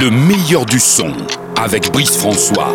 Le meilleur du son avec Brice François.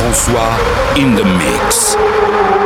François in the mix.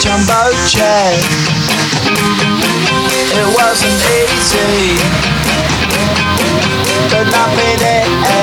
jumbo jet. It wasn't easy, but not it.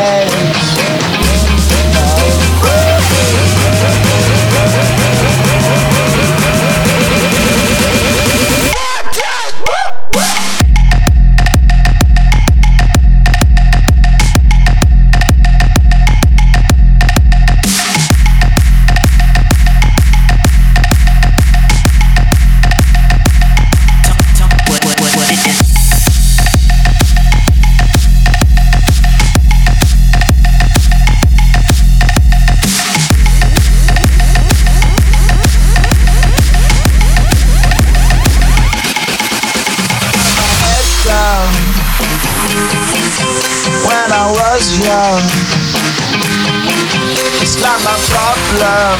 not my problem.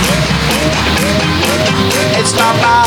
It's not my